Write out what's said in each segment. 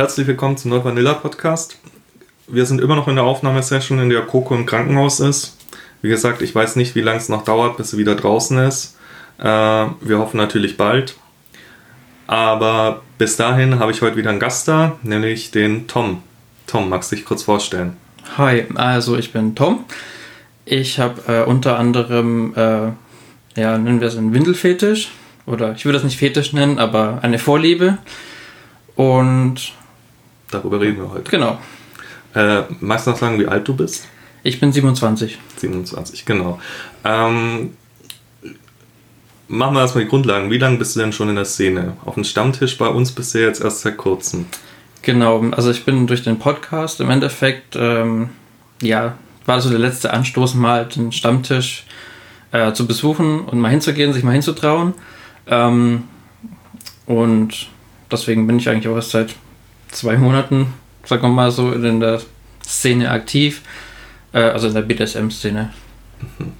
Herzlich willkommen zum Neu Vanilla Podcast. Wir sind immer noch in der Aufnahmesession, in der Coco im Krankenhaus ist. Wie gesagt, ich weiß nicht, wie lange es noch dauert, bis sie wieder draußen ist. Äh, wir hoffen natürlich bald. Aber bis dahin habe ich heute wieder einen Gast da, nämlich den Tom. Tom, magst du dich kurz vorstellen? Hi, also ich bin Tom. Ich habe äh, unter anderem, äh, ja, nennen wir es einen Windelfetisch. Oder ich würde das nicht Fetisch nennen, aber eine Vorliebe. Und. Darüber reden wir heute. Genau. Äh, magst du noch sagen, wie alt du bist? Ich bin 27. 27, genau. Ähm, machen wir erstmal die Grundlagen. Wie lange bist du denn schon in der Szene? Auf dem Stammtisch bei uns bist du jetzt erst seit kurzem. Genau, also ich bin durch den Podcast im Endeffekt, ähm, ja, war so der letzte Anstoß, mal den Stammtisch äh, zu besuchen und mal hinzugehen, sich mal hinzutrauen. Ähm, und deswegen bin ich eigentlich auch erst seit zwei Monaten, sagen wir mal so, in der Szene aktiv, äh, also in der BDSM-Szene. Mhm.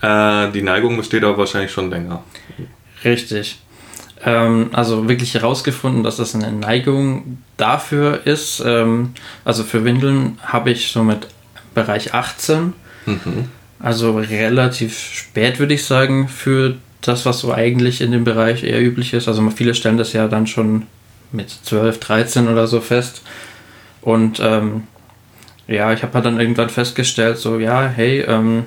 Äh, die Neigung besteht aber wahrscheinlich schon länger. Richtig. Ähm, also wirklich herausgefunden, dass das eine Neigung dafür ist. Ähm, also für Windeln habe ich so mit Bereich 18. Mhm. Also relativ spät würde ich sagen für das, was so eigentlich in dem Bereich eher üblich ist. Also viele stellen das ja dann schon mit 12, 13 oder so fest. Und ähm, ja, ich habe halt dann irgendwann festgestellt, so ja, hey, ähm,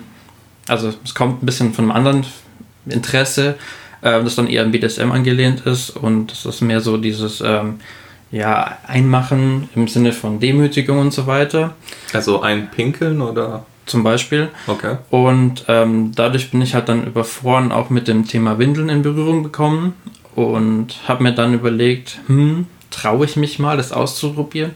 also es kommt ein bisschen von einem anderen Interesse, äh, das dann eher an BDSM angelehnt ist und das ist mehr so dieses ähm, ja, Einmachen im Sinne von Demütigung und so weiter. Also einpinkeln oder? Zum Beispiel. Okay. Und ähm, dadurch bin ich halt dann über Foren auch mit dem Thema Windeln in Berührung gekommen und habe mir dann überlegt, hm, traue ich mich mal, das auszuprobieren?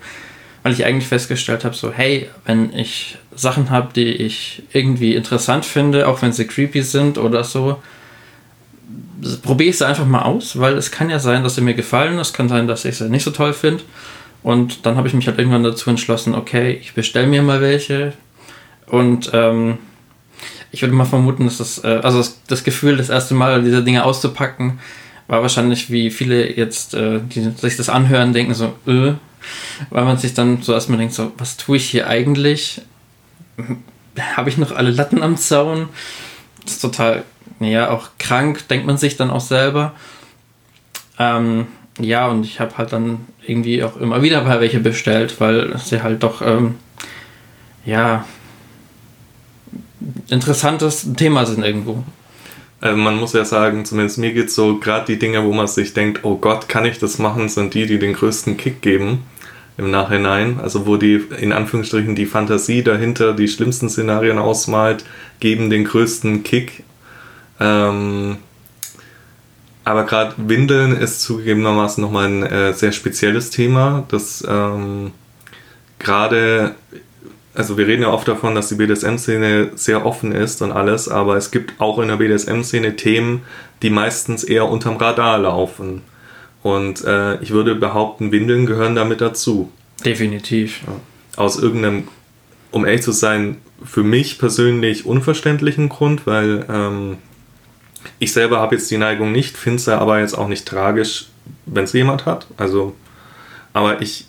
Weil ich eigentlich festgestellt habe, so, hey, wenn ich Sachen habe, die ich irgendwie interessant finde, auch wenn sie creepy sind oder so, probiere ich sie einfach mal aus, weil es kann ja sein, dass sie mir gefallen, es kann sein, dass ich sie nicht so toll finde. Und dann habe ich mich halt irgendwann dazu entschlossen, okay, ich bestelle mir mal welche. Und ähm, ich würde mal vermuten, dass das, äh, also das, das, Gefühl, das erste Mal diese Dinge auszupacken, war wahrscheinlich wie viele jetzt, äh, die sich das anhören, denken so, äh, weil man sich dann so erstmal denkt, so, was tue ich hier eigentlich? Habe ich noch alle Latten am Zaun? Das ist total, ja, auch krank, denkt man sich dann auch selber. Ähm, ja, und ich habe halt dann irgendwie auch immer wieder bei welche bestellt, weil sie halt doch, ähm, ja, interessantes Thema sind irgendwo. Also man muss ja sagen, zumindest mir geht es so, gerade die Dinge, wo man sich denkt, oh Gott, kann ich das machen, sind die, die den größten Kick geben im Nachhinein. Also wo die, in Anführungsstrichen, die Fantasie dahinter die schlimmsten Szenarien ausmalt, geben den größten Kick. Ähm, aber gerade Windeln ist zugegebenermaßen nochmal ein äh, sehr spezielles Thema, das ähm, gerade also wir reden ja oft davon, dass die BDSM-Szene sehr offen ist und alles, aber es gibt auch in der BDSM-Szene Themen, die meistens eher unterm Radar laufen. Und äh, ich würde behaupten, Windeln gehören damit dazu. Definitiv. Aus irgendeinem, um ehrlich zu sein, für mich persönlich unverständlichen Grund, weil ähm, ich selber habe jetzt die Neigung nicht, finde es aber jetzt auch nicht tragisch, wenn es jemand hat. Also, aber ich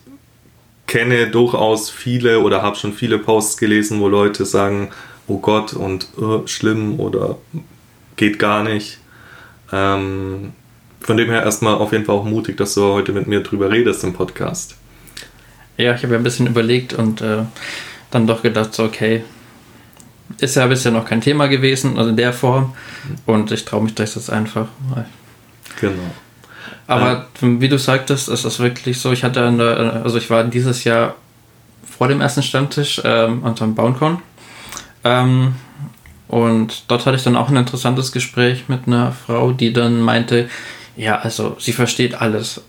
kenne durchaus viele oder habe schon viele Posts gelesen, wo Leute sagen, oh Gott und uh, schlimm oder geht gar nicht. Ähm, von dem her erstmal auf jeden Fall auch mutig, dass du heute mit mir drüber redest im Podcast. Ja, ich habe ja ein bisschen überlegt und äh, dann doch gedacht, so, okay, ist ja bisher noch kein Thema gewesen, also in der Form. Und ich traue mich das jetzt einfach. Genau. Aber ja. wie du sagtest, ist das wirklich so. Ich hatte, eine, also ich war dieses Jahr vor dem ersten Stammtisch ähm, unterm Bauncon. Ähm, und dort hatte ich dann auch ein interessantes Gespräch mit einer Frau, die dann meinte, ja, also sie versteht alles.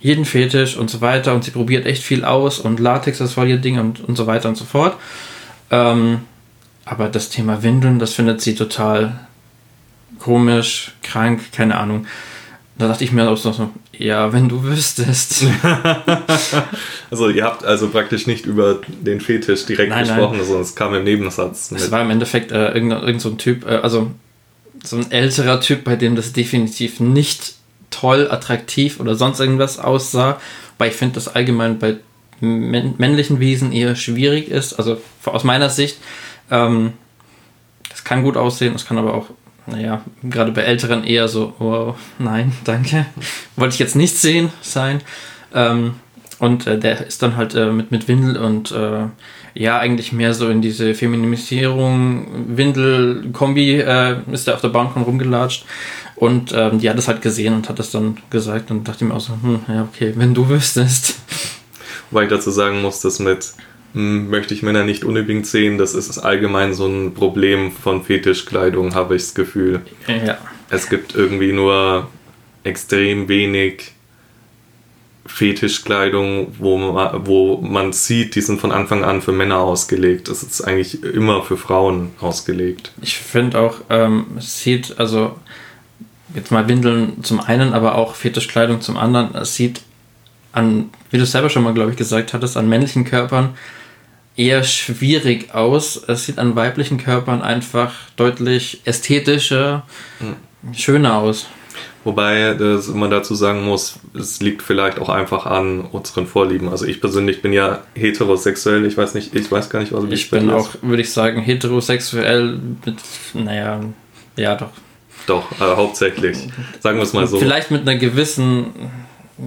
Jeden Fetisch und so weiter und sie probiert echt viel aus und Latex ist voll ihr Ding und, und so weiter und so fort. Ähm, aber das Thema Windeln, das findet sie total komisch, krank, keine Ahnung. Da dachte ich mir auch so, ja, wenn du wüsstest. also ihr habt also praktisch nicht über den Fetisch direkt nein, gesprochen, nein. sondern es kam im Nebensatz. Es war im Endeffekt äh, irgendein, irgendein so ein Typ, äh, also so ein älterer Typ, bei dem das definitiv nicht toll, attraktiv oder sonst irgendwas aussah. Weil ich finde, das allgemein bei männlichen Wesen eher schwierig ist. Also aus meiner Sicht, ähm, das kann gut aussehen, das kann aber auch, naja, gerade bei Älteren eher so, oh, nein, danke, wollte ich jetzt nicht sehen sein. Ähm, und äh, der ist dann halt äh, mit, mit Windel und äh, ja, eigentlich mehr so in diese Feminisierung, Windel-Kombi äh, ist er auf der Bahncon rumgelatscht. Und ähm, die hat es halt gesehen und hat das dann gesagt und dachte mir auch so, hm, ja, okay, wenn du wüsstest. Wobei ich dazu sagen muss, dass mit möchte ich Männer nicht unbedingt sehen, das ist allgemein so ein Problem von Fetischkleidung, habe ich das Gefühl. Ja. Es gibt irgendwie nur extrem wenig Fetischkleidung, wo man, wo man sieht, die sind von Anfang an für Männer ausgelegt. Das ist eigentlich immer für Frauen ausgelegt. Ich finde auch, ähm, es sieht, also jetzt mal Windeln zum einen, aber auch Fetischkleidung zum anderen, es sieht an, wie du selber schon mal, glaube ich, gesagt hattest, an männlichen Körpern eher schwierig aus. Es sieht an weiblichen Körpern einfach deutlich ästhetischer, mhm. schöner aus. Wobei dass man dazu sagen muss, es liegt vielleicht auch einfach an unseren Vorlieben. Also ich persönlich bin ja heterosexuell, ich weiß nicht, ich weiß gar nicht, was ich, ich bin auch, würde ich sagen, heterosexuell mit, naja, ja doch. Doch, äh, hauptsächlich. Sagen wir es mal so. Vielleicht mit einer gewissen,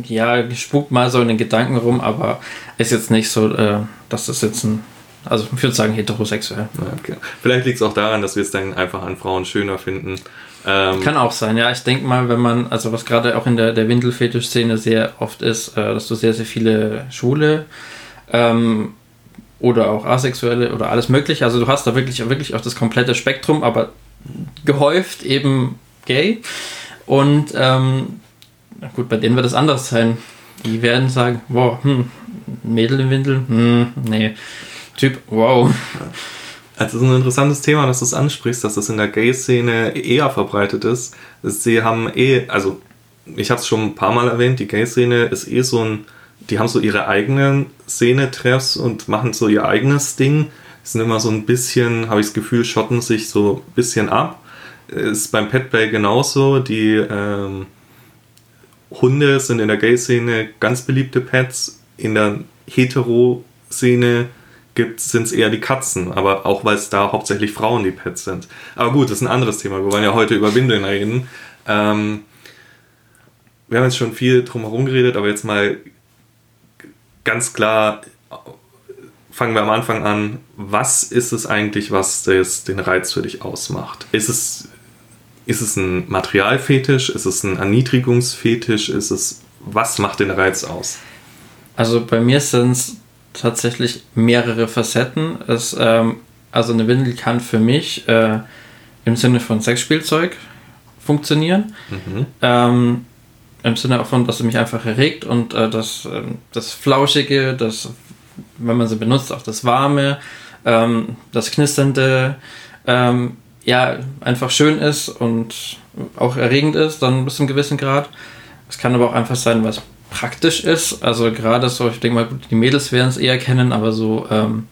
ja, spukt mal so in den Gedanken rum, aber ist jetzt nicht so, äh, dass das jetzt ein also ich würde sagen heterosexuell. Okay. Vielleicht liegt es auch daran, dass wir es dann einfach an Frauen schöner finden. Ähm Kann auch sein, ja. Ich denke mal, wenn man, also was gerade auch in der, der Windelfetisch-Szene sehr oft ist, äh, dass du sehr, sehr viele Schwule ähm, oder auch Asexuelle oder alles mögliche, also du hast da wirklich, wirklich auch das komplette Spektrum, aber gehäuft eben gay. Und ähm, gut, bei denen wird es anders sein. Die werden sagen, wow, hm, Mädel im Windel, hm, nee. Typ, wow. Also es ist ein interessantes Thema, dass du es ansprichst, dass das in der Gay-Szene eher verbreitet ist. Sie haben eh, also ich habe es schon ein paar Mal erwähnt, die Gay-Szene ist eh so ein, die haben so ihre eigenen Szene-Treffs und machen so ihr eigenes Ding. Sind immer so ein bisschen, habe ich das Gefühl, schotten sich so ein bisschen ab. Ist beim Petbay genauso. Die ähm, Hunde sind in der Gay-Szene ganz beliebte Pets. In der Hetero-Szene sind es eher die Katzen, aber auch weil es da hauptsächlich Frauen die Pets sind. Aber gut, das ist ein anderes Thema. Wir wollen ja heute über Windeln reden. Ähm, wir haben jetzt schon viel drum herum geredet, aber jetzt mal ganz klar, fangen wir am Anfang an. Was ist es eigentlich, was das, den Reiz für dich ausmacht? Ist es, ist es ein Materialfetisch? Ist es ein Erniedrigungsfetisch? Ist es, was macht den Reiz aus? Also bei mir sind es tatsächlich mehrere Facetten. Es, ähm, also eine Windel kann für mich äh, im Sinne von Sexspielzeug funktionieren. Mhm. Ähm, Im Sinne davon, dass sie mich einfach erregt und äh, das, äh, das Flauschige, das, wenn man sie benutzt, auch das Warme, ähm, das Knisternde, ähm, ja, einfach schön ist und auch erregend ist, dann bis zu einem gewissen Grad. Es kann aber auch einfach sein, was praktisch ist. Also gerade so, ich denke mal, die Mädels werden es eher kennen, aber so, ähm,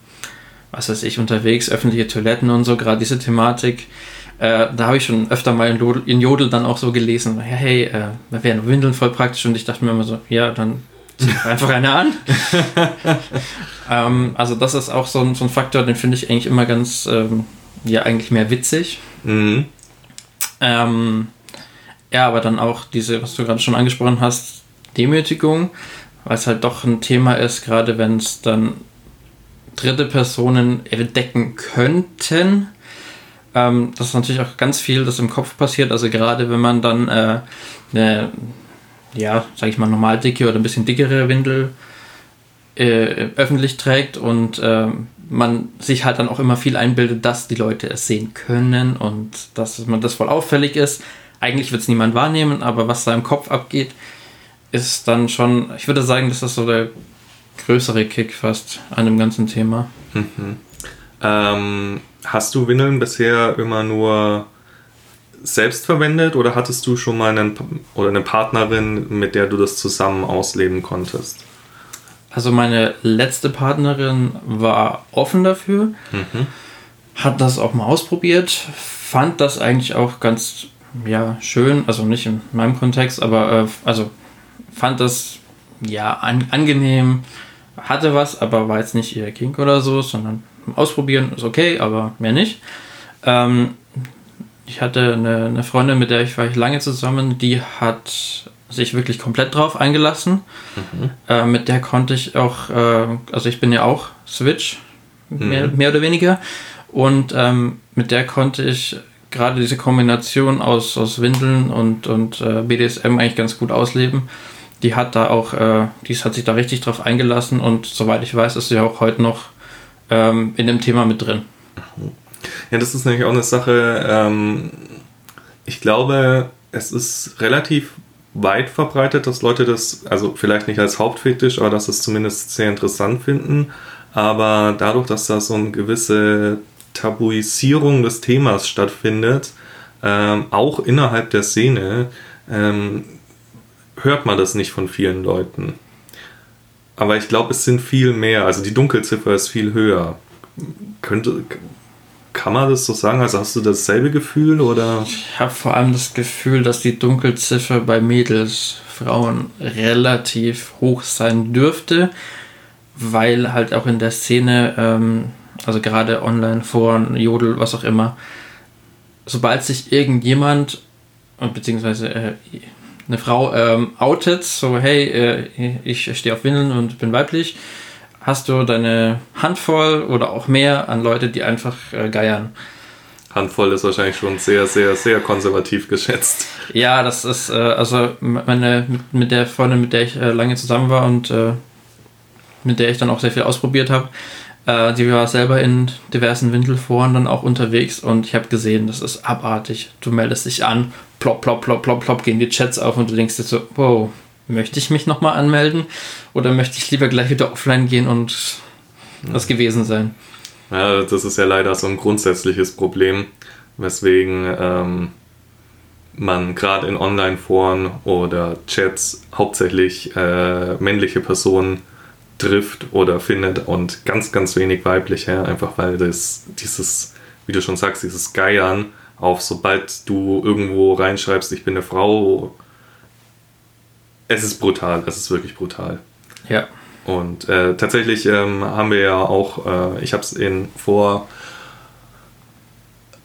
was weiß ich, unterwegs, öffentliche Toiletten und so, gerade diese Thematik. Äh, da habe ich schon öfter mal in Jodel, in Jodel, dann auch so gelesen, ja, hey, äh, da wären Windeln voll praktisch und ich dachte mir immer so, ja, dann einfach eine an. ähm, also das ist auch so ein, so ein Faktor, den finde ich eigentlich immer ganz, ähm, ja, eigentlich mehr witzig. Mhm. Ähm, ja, aber dann auch diese, was du gerade schon angesprochen hast, Demütigung, weil es halt doch ein Thema ist, gerade wenn es dann dritte Personen entdecken könnten. Ähm, das ist natürlich auch ganz viel, das im Kopf passiert. Also gerade wenn man dann äh, eine, ja, sag ich mal, normal dicke oder ein bisschen dickere Windel äh, öffentlich trägt und äh, man sich halt dann auch immer viel einbildet, dass die Leute es sehen können und dass man das voll auffällig ist. Eigentlich wird es niemand wahrnehmen, aber was da im Kopf abgeht, ist dann schon, ich würde sagen, das ist so der größere Kick fast an dem ganzen Thema. Mhm. Ähm, hast du Windeln bisher immer nur selbst verwendet oder hattest du schon mal einen oder eine Partnerin, mit der du das zusammen ausleben konntest? Also meine letzte Partnerin war offen dafür, mhm. hat das auch mal ausprobiert, fand das eigentlich auch ganz ja, schön, also nicht in meinem Kontext, aber äh, also fand das ja an, angenehm, hatte was, aber war jetzt nicht ihr Kink oder so, sondern ausprobieren ist okay, aber mehr nicht. Ähm, ich hatte eine, eine, Freundin, mit der ich war ich lange zusammen, die hat sich wirklich komplett drauf eingelassen. Mhm. Äh, mit der konnte ich auch, äh, also ich bin ja auch Switch, mhm. mehr, mehr, oder weniger. Und ähm, mit der konnte ich gerade diese Kombination aus, aus Windeln und, und äh, BDSM eigentlich ganz gut ausleben. Die hat da auch, äh, die hat sich da richtig drauf eingelassen und soweit ich weiß, ist sie auch heute noch ähm, in dem Thema mit drin. Ja, das ist nämlich auch eine Sache, ähm, ich glaube, es ist relativ weit verbreitet, dass Leute das, also vielleicht nicht als Hauptfetisch, aber dass es zumindest sehr interessant finden. Aber dadurch, dass da so eine gewisse Tabuisierung des Themas stattfindet, ähm, auch innerhalb der Szene, ähm, hört man das nicht von vielen Leuten. Aber ich glaube, es sind viel mehr, also die Dunkelziffer ist viel höher. Könnte, kann man das so sagen? Also hast du dasselbe Gefühl oder? Ich habe vor allem das Gefühl, dass die Dunkelziffer bei Mädels, Frauen relativ hoch sein dürfte, weil halt auch in der Szene ähm, also gerade online, Foren, Jodel, was auch immer, sobald sich irgendjemand, beziehungsweise äh, eine Frau ähm, outet, so hey, äh, ich stehe auf Windeln und bin weiblich, hast du deine Handvoll oder auch mehr an Leute, die einfach äh, geiern. Handvoll ist wahrscheinlich schon sehr, sehr, sehr konservativ geschätzt. Ja, das ist, äh, also meine, mit, der Freundin, mit der ich äh, lange zusammen war und äh, mit der ich dann auch sehr viel ausprobiert habe, äh, die war selber in diversen Windelforen dann auch unterwegs und ich habe gesehen, das ist abartig. Du meldest dich an, plopp, plopp, plopp, plopp, plopp, gehen die Chats auf und du denkst dir so, wow, möchte ich mich nochmal anmelden oder möchte ich lieber gleich wieder offline gehen und das gewesen sein? Ja, das ist ja leider so ein grundsätzliches Problem, weswegen ähm, man gerade in Online-Foren oder Chats hauptsächlich äh, männliche Personen trifft oder findet und ganz, ganz wenig weibliche, einfach weil das, dieses, wie du schon sagst, dieses Geiern auf, sobald du irgendwo reinschreibst, ich bin eine Frau, es ist brutal, es ist wirklich brutal. Ja. Und äh, tatsächlich ähm, haben wir ja auch, äh, ich habe es in vor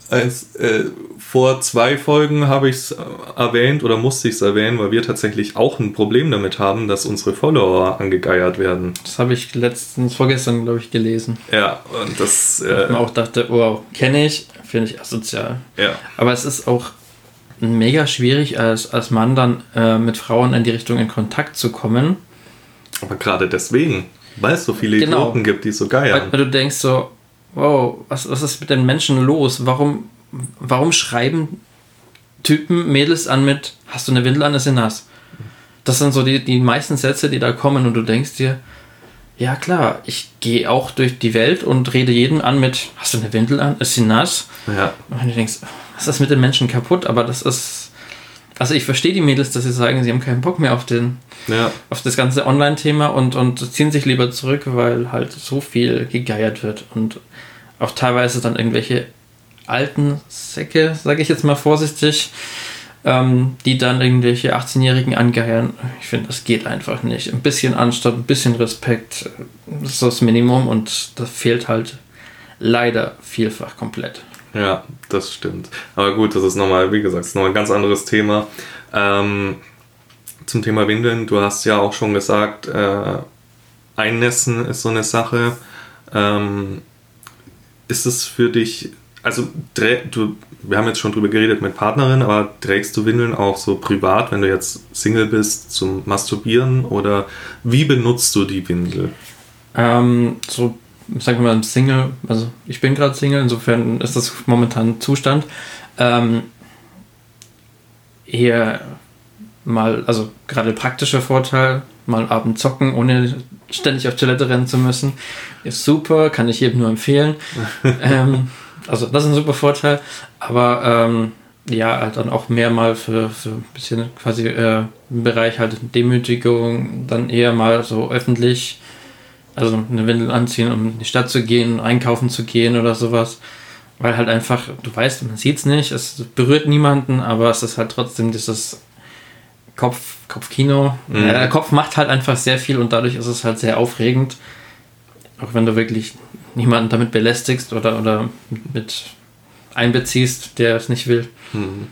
als, äh, vor zwei Folgen habe ich es äh, erwähnt oder musste ich es erwähnen, weil wir tatsächlich auch ein Problem damit haben, dass unsere Follower angegeiert werden. Das habe ich letztens, vorgestern, glaube ich, gelesen. Ja, und das. Äh, ich auch dachte, wow, kenne ich, finde ich asozial. Ja. Aber es ist auch mega schwierig, als, als Mann dann äh, mit Frauen in die Richtung in Kontakt zu kommen. Aber gerade deswegen, weil es so viele genau. Idioten gibt, die so geiern. Weil, weil du denkst so, wow, was, was ist mit den Menschen los? Warum, warum schreiben Typen Mädels an mit, hast du eine Windel an, ist sie nass? Das sind so die, die meisten Sätze, die da kommen und du denkst dir, ja klar, ich gehe auch durch die Welt und rede jeden an mit, hast du eine Windel an, ist sie nass? Ja. Und du denkst, was ist mit den Menschen kaputt? Aber das ist, also ich verstehe die Mädels, dass sie sagen, sie haben keinen Bock mehr auf den, ja. auf das ganze Online-Thema und, und ziehen sich lieber zurück, weil halt so viel gegeiert wird und auch teilweise dann irgendwelche alten Säcke, sage ich jetzt mal vorsichtig, ähm, die dann irgendwelche 18-Jährigen angeheuern. Ich finde, das geht einfach nicht. Ein bisschen Anstand, ein bisschen Respekt, das ist das Minimum und das fehlt halt leider vielfach komplett. Ja, das stimmt. Aber gut, das ist nochmal, wie gesagt, nochmal ein ganz anderes Thema. Ähm, zum Thema Windeln, du hast ja auch schon gesagt, äh, Einnässen ist so eine Sache. Ähm, ist es für dich, also du, wir haben jetzt schon drüber geredet mit Partnerin, aber trägst du Windeln auch so privat, wenn du jetzt Single bist, zum Masturbieren oder wie benutzt du die Windel? Ähm, so, sagen wir mal, Single, also ich bin gerade Single, insofern ist das momentan Zustand. Ähm, eher mal, also gerade praktischer Vorteil, mal abends zocken, ohne ständig auf Toilette rennen zu müssen. Ist super, kann ich jedem nur empfehlen. ähm, also das ist ein super Vorteil. Aber ähm, ja, halt dann auch mehr mal für, für ein bisschen quasi äh, im Bereich halt Demütigung, dann eher mal so öffentlich, also eine Windel anziehen, um in die Stadt zu gehen, einkaufen zu gehen oder sowas. weil halt einfach, du weißt, man sieht es nicht, es berührt niemanden, aber es ist halt trotzdem dieses Kopf, Kopfkino. Mhm. Ja, der Kopf macht halt einfach sehr viel und dadurch ist es halt sehr aufregend. Auch wenn du wirklich niemanden damit belästigst oder, oder mit einbeziehst, der es nicht will. Mhm.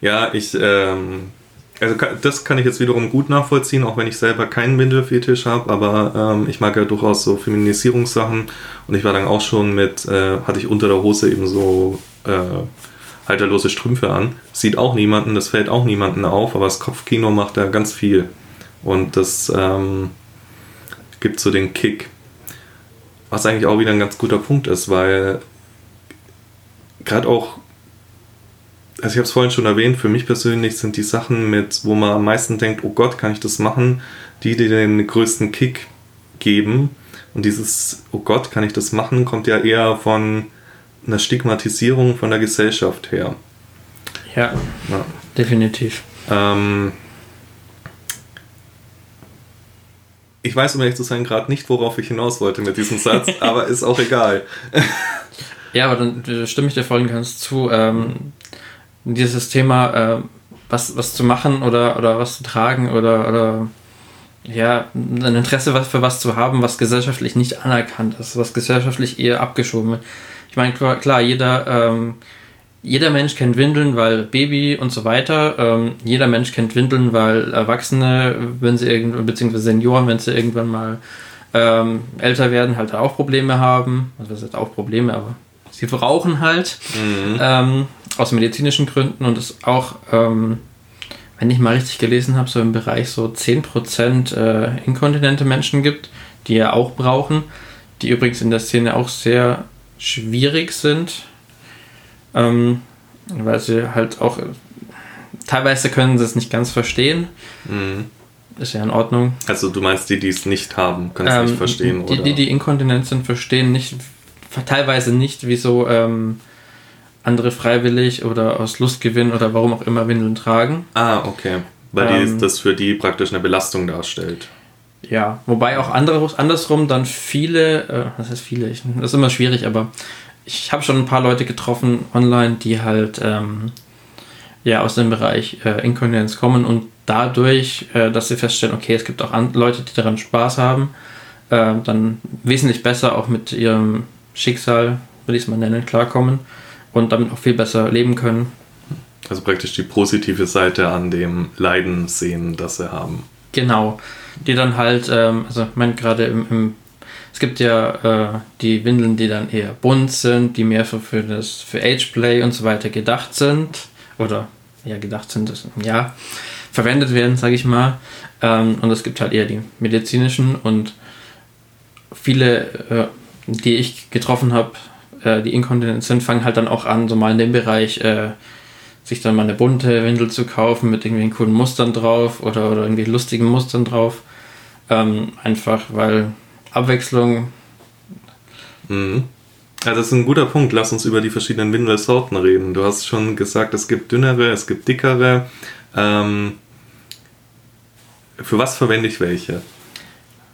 Ja, ich, ähm, also das kann ich jetzt wiederum gut nachvollziehen, auch wenn ich selber keinen Windelfetisch habe, aber ähm, ich mag ja durchaus so Feminisierungssachen und ich war dann auch schon mit, äh, hatte ich unter der Hose eben so äh, halterlose Strümpfe an. Sieht auch niemanden, das fällt auch niemanden auf, aber das Kopfkino macht da ganz viel. Und das ähm, gibt so den Kick. Was eigentlich auch wieder ein ganz guter Punkt ist, weil gerade auch, also ich habe es vorhin schon erwähnt, für mich persönlich sind die Sachen mit, wo man am meisten denkt, oh Gott, kann ich das machen, die, die den größten Kick geben. Und dieses, oh Gott, kann ich das machen, kommt ja eher von einer Stigmatisierung von der Gesellschaft her. Ja, ja. definitiv. Ähm, ich weiß, um ehrlich zu sein, gerade nicht, worauf ich hinaus wollte mit diesem Satz, aber ist auch egal. ja, aber dann äh, stimme ich dir voll und ganz zu. Ähm, dieses Thema, äh, was, was zu machen oder, oder was zu tragen oder, oder ja, ein Interesse für was zu haben, was gesellschaftlich nicht anerkannt ist, was gesellschaftlich eher abgeschoben wird. Ich meine, klar, jeder, ähm, jeder Mensch kennt Windeln, weil Baby und so weiter. Ähm, jeder Mensch kennt Windeln, weil Erwachsene, wenn sie irgendwann, beziehungsweise Senioren, wenn sie irgendwann mal ähm, älter werden, halt auch Probleme haben. Also das sind auch Probleme, aber sie brauchen halt mhm. Aus medizinischen Gründen und es auch, ähm, wenn ich mal richtig gelesen habe, so im Bereich so 10% äh, inkontinente Menschen gibt, die ja auch brauchen, die übrigens in der Szene auch sehr schwierig sind, ähm, weil sie halt auch teilweise können sie es nicht ganz verstehen. Mhm. Ist ja in Ordnung. Also du meinst die, die es nicht haben, können es ähm, nicht verstehen, die, oder? Die, die inkontinent sind, verstehen nicht, teilweise nicht, wieso ähm, andere freiwillig oder aus Lustgewinn oder warum auch immer Windeln tragen. Ah, okay. Weil ähm, das für die praktisch eine Belastung darstellt. Ja, wobei auch andere, andersrum dann viele, äh, was heißt viele, ich, das ist immer schwierig, aber ich habe schon ein paar Leute getroffen online, die halt ähm, ja aus dem Bereich äh, Inkontinenz kommen und dadurch, äh, dass sie feststellen, okay, es gibt auch Leute, die daran Spaß haben, äh, dann wesentlich besser auch mit ihrem Schicksal, will ich es mal nennen, klarkommen und damit auch viel besser leben können. Also praktisch die positive Seite an dem Leiden sehen, das sie haben. Genau die dann halt, ähm, also ich meine gerade im, im, es gibt ja äh, die Windeln, die dann eher bunt sind, die mehr für, für das für Ageplay und so weiter gedacht sind oder ja gedacht sind, das, ja verwendet werden, sage ich mal. Ähm, und es gibt halt eher die medizinischen und viele, äh, die ich getroffen habe, äh, die inkontinent sind, fangen halt dann auch an, so mal in dem Bereich äh, sich dann mal eine bunte Windel zu kaufen mit irgendwelchen coolen Mustern drauf oder, oder irgendwie lustigen Mustern drauf. Ähm, einfach weil Abwechslung. Mhm. Ja, das ist ein guter Punkt. Lass uns über die verschiedenen Windelsorten reden. Du hast schon gesagt, es gibt dünnere, es gibt dickere. Ähm, für was verwende ich welche?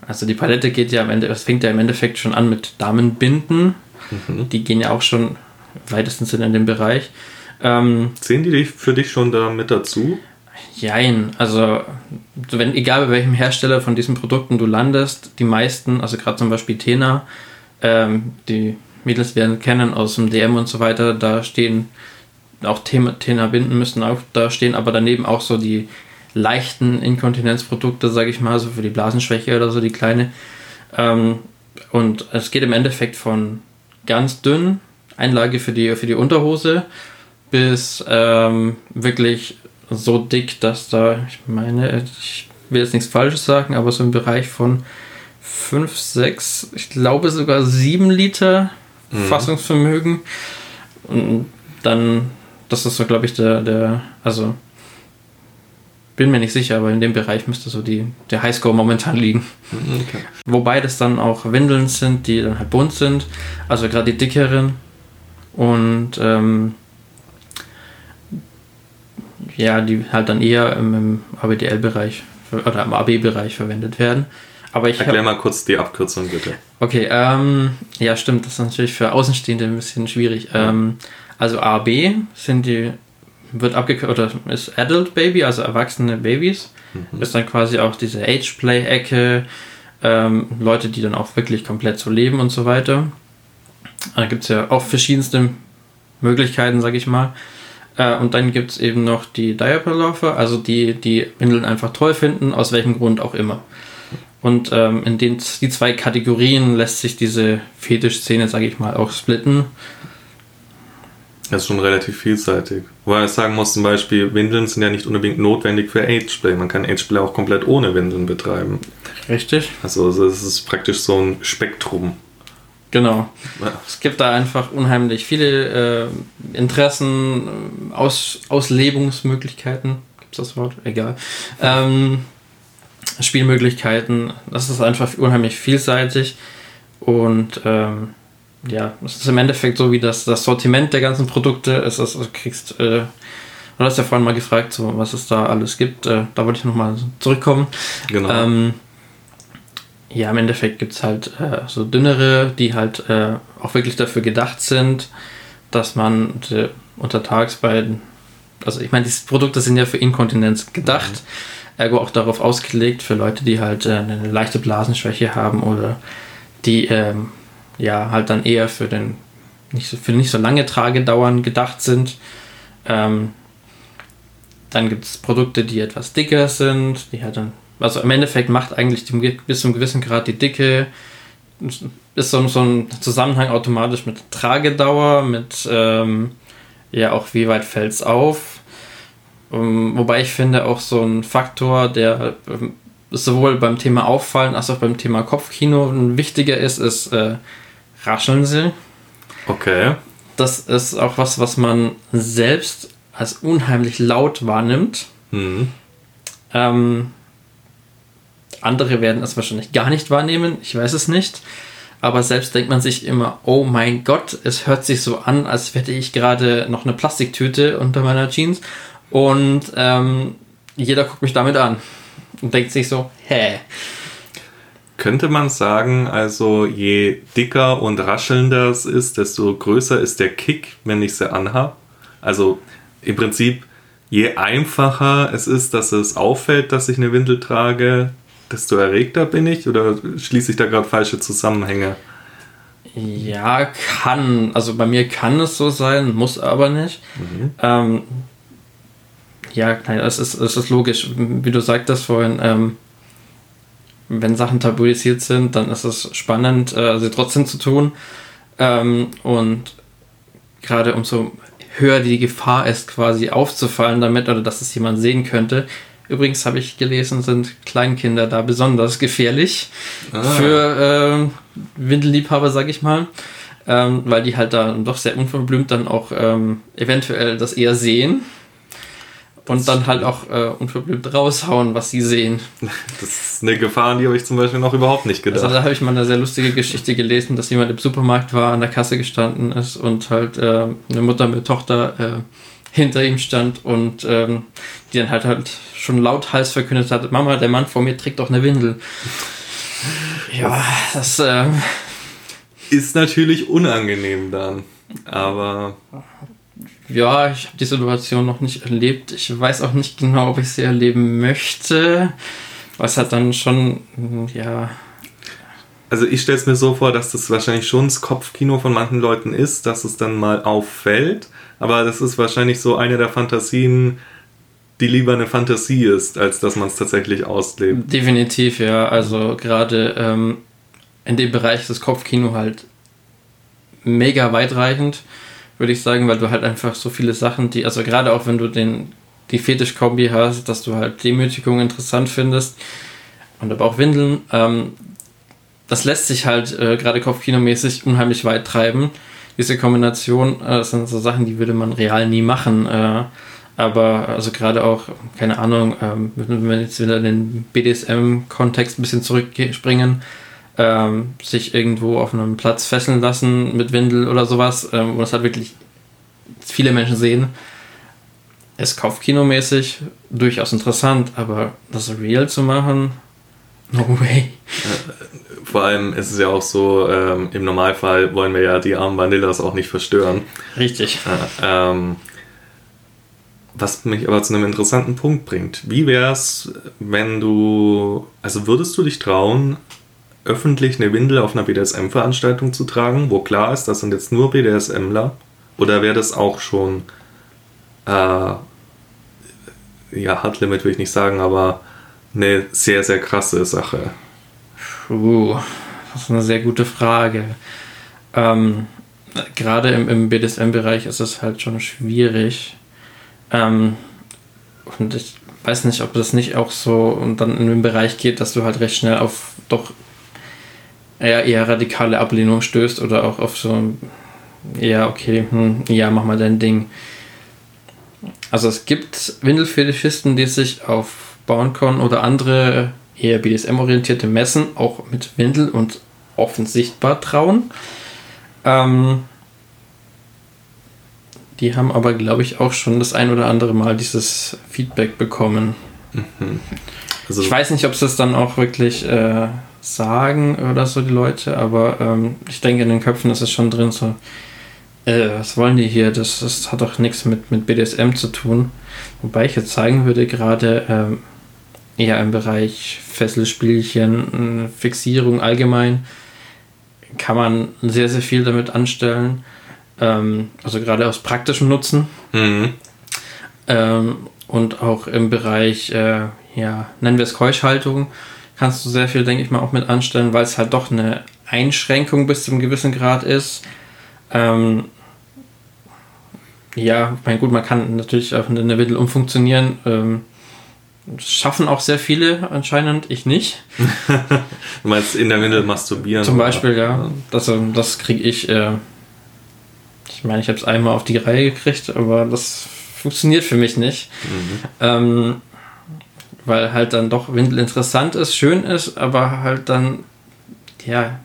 Also die Palette geht ja am Ende, es fängt ja im Endeffekt schon an mit Damenbinden. Mhm. Die gehen ja auch schon weitestens in den Bereich. Ähm, Sehen die für dich schon da mit dazu? Jein, also wenn, egal bei welchem Hersteller von diesen Produkten du landest, die meisten, also gerade zum Beispiel Tena, ähm, die Mädels werden kennen aus dem DM und so weiter, da stehen auch Tena-Binden müssen auch da stehen, aber daneben auch so die leichten Inkontinenzprodukte, sage ich mal, so für die Blasenschwäche oder so, die kleine. Ähm, und es geht im Endeffekt von ganz dünn, Einlage für die, für die Unterhose, bis ähm, wirklich so dick, dass da, ich meine, ich will jetzt nichts Falsches sagen, aber so im Bereich von 5, 6, ich glaube sogar 7 Liter mhm. Fassungsvermögen. Und dann, das ist so, glaube ich, der, der, also bin mir nicht sicher, aber in dem Bereich müsste so die, der Highscore momentan liegen. Okay. Wobei das dann auch Windeln sind, die dann halt bunt sind, also gerade die dickeren. Und ähm, ja, die halt dann eher im, im ABDL-Bereich oder im AB-Bereich verwendet werden. Aber ich Erklär mal kurz die Abkürzung, bitte. Okay, ähm, ja, stimmt, das ist natürlich für Außenstehende ein bisschen schwierig. Ja. Ähm, also AB sind die, wird abgekürzt, oder ist Adult Baby, also erwachsene Babys. Mhm. Ist dann quasi auch diese Age-Play-Ecke, ähm, Leute, die dann auch wirklich komplett so leben und so weiter. Da gibt es ja auch verschiedenste Möglichkeiten, sag ich mal. Äh, und dann gibt es eben noch die Diaper-Laufer, also die, die Windeln einfach toll finden, aus welchem Grund auch immer. Und ähm, in den die zwei Kategorien lässt sich diese Fetischszene, sage ich mal, auch splitten. Das ist schon relativ vielseitig. Wobei ich sagen muss, zum Beispiel, Windeln sind ja nicht unbedingt notwendig für Ageplay. Man kann Ageplay auch komplett ohne Windeln betreiben. Richtig? Also es ist praktisch so ein Spektrum. Genau. Ja. Es gibt da einfach unheimlich viele äh, Interessen, äh, Aus, Auslebungsmöglichkeiten. Gibt es das Wort? Egal. Ähm, Spielmöglichkeiten. Das ist einfach unheimlich vielseitig. Und ähm, ja, es ist im Endeffekt so wie das, das Sortiment der ganzen Produkte. Es ist, du kriegst, äh, du hast ja vorhin mal gefragt, so, was es da alles gibt. Äh, da wollte ich nochmal zurückkommen. Genau. Ähm, ja, im Endeffekt gibt es halt äh, so dünnere, die halt äh, auch wirklich dafür gedacht sind, dass man äh, untertags bei, also ich meine, diese Produkte sind ja für Inkontinenz gedacht, ergo auch darauf ausgelegt für Leute, die halt äh, eine leichte Blasenschwäche haben oder die ähm, ja halt dann eher für den nicht so, für nicht so lange Tragedauern gedacht sind. Ähm, dann gibt es Produkte, die etwas dicker sind, die halt dann, also im Endeffekt macht eigentlich die, bis zu einem gewissen Grad die Dicke, ist so, so ein Zusammenhang automatisch mit Tragedauer, mit ähm, ja auch wie weit fällt es auf. Um, wobei ich finde auch so ein Faktor, der ähm, sowohl beim Thema Auffallen als auch beim Thema Kopfkino wichtiger ist, ist äh, rascheln sie. okay. Das ist auch was, was man selbst als unheimlich laut wahrnimmt. Mhm. Ähm, andere werden es wahrscheinlich gar nicht wahrnehmen, ich weiß es nicht. Aber selbst denkt man sich immer, oh mein Gott, es hört sich so an, als hätte ich gerade noch eine Plastiktüte unter meiner Jeans. Und ähm, jeder guckt mich damit an und denkt sich so, hä? Könnte man sagen, also je dicker und raschelnder es ist, desto größer ist der Kick, wenn ich sie anhabe? Also im Prinzip, je einfacher es ist, dass es auffällt, dass ich eine Windel trage, desto erregter bin ich? Oder schließe ich da gerade falsche Zusammenhänge? Ja, kann. Also bei mir kann es so sein, muss aber nicht. Mhm. Ähm, ja, nein, es ist, es ist logisch. Wie du sagtest vorhin, ähm, wenn Sachen tabuisiert sind, dann ist es spannend, äh, sie trotzdem zu tun. Ähm, und gerade umso höher die Gefahr ist, quasi aufzufallen damit oder dass es jemand sehen könnte. Übrigens habe ich gelesen, sind Kleinkinder da besonders gefährlich Ah. für ähm, Windelliebhaber, sag ich mal. Ähm, weil die halt da doch sehr unverblümt dann auch ähm, eventuell das eher sehen und dann halt auch äh, unverblümt raushauen, was sie sehen. Das ist eine Gefahr, an die habe ich zum Beispiel noch überhaupt nicht gedacht. Also da habe ich mal eine sehr lustige Geschichte gelesen, dass jemand im Supermarkt war, an der Kasse gestanden ist und halt äh, eine Mutter mit Tochter äh, hinter ihm stand und ähm, die dann halt halt schon lauthals verkündet hat, Mama, der Mann vor mir trägt doch eine Windel. Ja, das äh, ist natürlich unangenehm dann. Aber ja, ich habe die Situation noch nicht erlebt. Ich weiß auch nicht genau, ob ich sie erleben möchte. Was hat dann schon, ja, Also ich stelle es mir so vor, dass das wahrscheinlich schon das Kopfkino von manchen Leuten ist, dass es dann mal auffällt. Aber das ist wahrscheinlich so eine der Fantasien, die lieber eine Fantasie ist, als dass man es tatsächlich auslebt. Definitiv, ja. Also gerade ähm, in dem Bereich des Kopfkino halt mega weitreichend, würde ich sagen, weil du halt einfach so viele Sachen, die, also gerade auch wenn du den, die Fetisch-Kombi hast, dass du halt Demütigung interessant findest und aber auch Windeln, ähm, das lässt sich halt äh, gerade Kopfkinomäßig unheimlich weit treiben. Diese Kombination, äh, sind so Sachen, die würde man real nie machen. Äh, aber also gerade auch, keine Ahnung, ähm, wenn wir jetzt wieder in den BDSM-Kontext ein bisschen zurückspringen, ähm, sich irgendwo auf einem Platz fesseln lassen mit Windel oder sowas, ähm, wo das halt wirklich viele Menschen sehen, ist Kopfkinomäßig durchaus interessant, aber das real zu machen, no way. Vor allem ist es ja auch so, ähm, im Normalfall wollen wir ja die armen Vanillas auch nicht verstören. Richtig. Äh, ähm, was mich aber zu einem interessanten Punkt bringt. Wie wäre es, wenn du, also würdest du dich trauen, öffentlich eine Windel auf einer BDSM-Veranstaltung zu tragen, wo klar ist, das sind jetzt nur BDSMler? Oder wäre das auch schon, äh, ja, Hard Limit will ich nicht sagen, aber eine sehr, sehr krasse Sache? Puh, das ist eine sehr gute Frage. Ähm, Gerade im, im BDSM-Bereich ist es halt schon schwierig. Ähm, und ich weiß nicht, ob das nicht auch so und dann in den Bereich geht, dass du halt recht schnell auf doch eher, eher radikale Ablehnung stößt oder auch auf so, ja, okay, hm, ja, mach mal dein Ding. Also es gibt Windelfetischisten, die sich auf BoundCon oder andere eher BDSM-orientierte Messen auch mit Windel und offen sichtbar trauen. Ähm, die haben aber, glaube ich, auch schon das ein oder andere Mal dieses Feedback bekommen. Mhm. Also ich weiß nicht, ob sie es dann auch wirklich äh, sagen oder so, die Leute, aber ähm, ich denke, in den Köpfen ist es schon drin, so, äh, was wollen die hier? Das, das hat doch nichts mit, mit BDSM zu tun. Wobei ich jetzt sagen würde, gerade ähm, eher im Bereich Fesselspielchen, Fixierung allgemein, kann man sehr, sehr viel damit anstellen. Ähm, also gerade aus praktischem Nutzen. Mhm. Ähm, und auch im Bereich, äh, ja, nennen wir es Keuschhaltung, kannst du sehr viel, denke ich mal, auch mit anstellen, weil es halt doch eine Einschränkung bis zu einem gewissen Grad ist. Ähm, ja, mein gut, man kann natürlich auch eine Windel umfunktionieren. Ähm, schaffen auch sehr viele anscheinend, ich nicht. du meinst in der Windel masturbieren? Zum Beispiel, oder? ja. Das, das kriege ich äh, ich meine, ich habe es einmal auf die Reihe gekriegt, aber das funktioniert für mich nicht. Mhm. Ähm, weil halt dann doch Windel interessant ist, schön ist, aber halt dann, ja,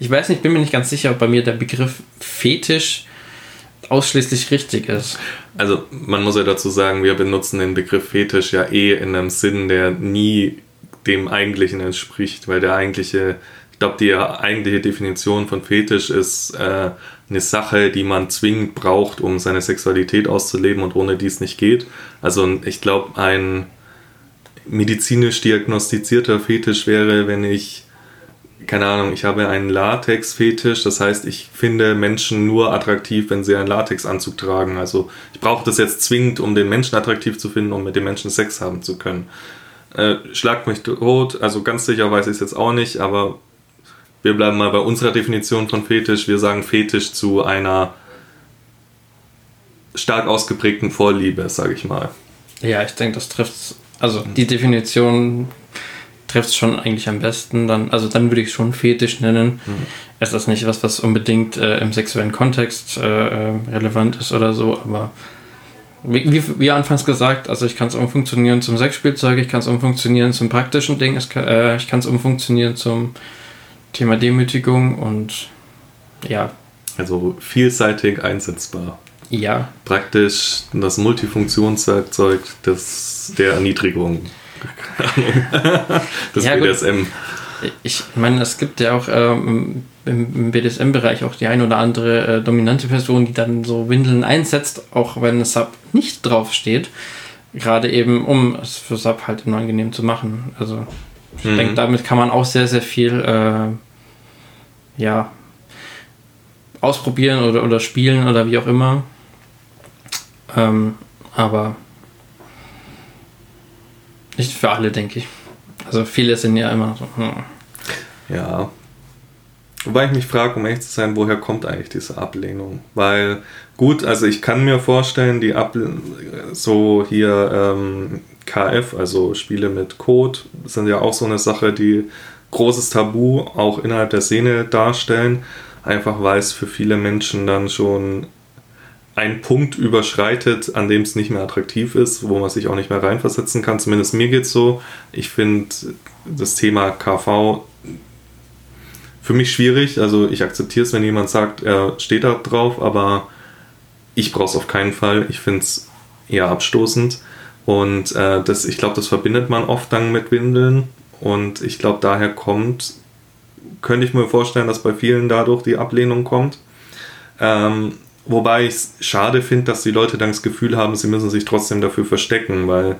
ich weiß nicht, bin mir nicht ganz sicher, ob bei mir der Begriff Fetisch ausschließlich richtig ist. Also man muss ja dazu sagen, wir benutzen den Begriff Fetisch ja eh in einem Sinn, der nie dem eigentlichen entspricht, weil der eigentliche, ich glaube, die eigentliche Definition von Fetisch ist äh, eine Sache, die man zwingend braucht, um seine Sexualität auszuleben und ohne die es nicht geht. Also ich glaube, ein medizinisch diagnostizierter Fetisch wäre, wenn ich, keine Ahnung, ich habe einen Latex-Fetisch, das heißt, ich finde Menschen nur attraktiv, wenn sie einen Latexanzug tragen. Also ich brauche das jetzt zwingend, um den Menschen attraktiv zu finden, um mit dem Menschen Sex haben zu können. Äh, schlag mich tot, also ganz sicher weiß ich es jetzt auch nicht, aber wir bleiben mal bei unserer Definition von Fetisch. Wir sagen Fetisch zu einer stark ausgeprägten Vorliebe, sage ich mal. Ja, ich denke, das trifft also die Definition trifft es schon eigentlich am besten. Dann, also dann würde ich es schon Fetisch nennen. Mhm. Es ist nicht was, was unbedingt äh, im sexuellen Kontext äh, äh relevant ist oder so, aber wie, wie, wie anfangs gesagt, also ich kann es umfunktionieren zum Sexspielzeug, ich kann es umfunktionieren zum praktischen Ding, äh, ich kann es umfunktionieren zum Thema Demütigung und ja. Also vielseitig einsetzbar. Ja. Praktisch das Multifunktionswerkzeug des, der Erniedrigung. das ja, BDSM. Gut. Ich meine, es gibt ja auch ähm, im, BDSM-Bereich auch die ein oder andere äh, dominante Person, die dann so Windeln einsetzt, auch wenn es Sub nicht draufsteht. Gerade eben, um es für Sub halt unangenehm zu machen. Also ich mhm. denke, damit kann man auch sehr, sehr viel äh, ja, ausprobieren oder, oder spielen oder wie auch immer. Ähm, aber nicht für alle, denke ich. Also viele sind ja immer so. Hm. Ja. Wobei ich mich frage, um ehrlich zu sein, woher kommt eigentlich diese Ablehnung? Weil, gut, also ich kann mir vorstellen, die Ablehnung, so hier ähm, KF, also Spiele mit Code, sind ja auch so eine Sache, die großes Tabu auch innerhalb der Szene darstellen, einfach weil es für viele Menschen dann schon einen Punkt überschreitet, an dem es nicht mehr attraktiv ist, wo man sich auch nicht mehr reinversetzen kann. Zumindest mir geht es so. Ich finde das Thema KV für mich schwierig. Also ich akzeptiere es, wenn jemand sagt, er steht da drauf, aber ich brauche es auf keinen Fall. Ich finde es eher abstoßend. Und äh, das, ich glaube, das verbindet man oft dann mit Windeln Und ich glaube, daher kommt, könnte ich mir vorstellen, dass bei vielen dadurch die Ablehnung kommt. Ähm, wobei ich es schade finde, dass die Leute dann das Gefühl haben, sie müssen sich trotzdem dafür verstecken, weil,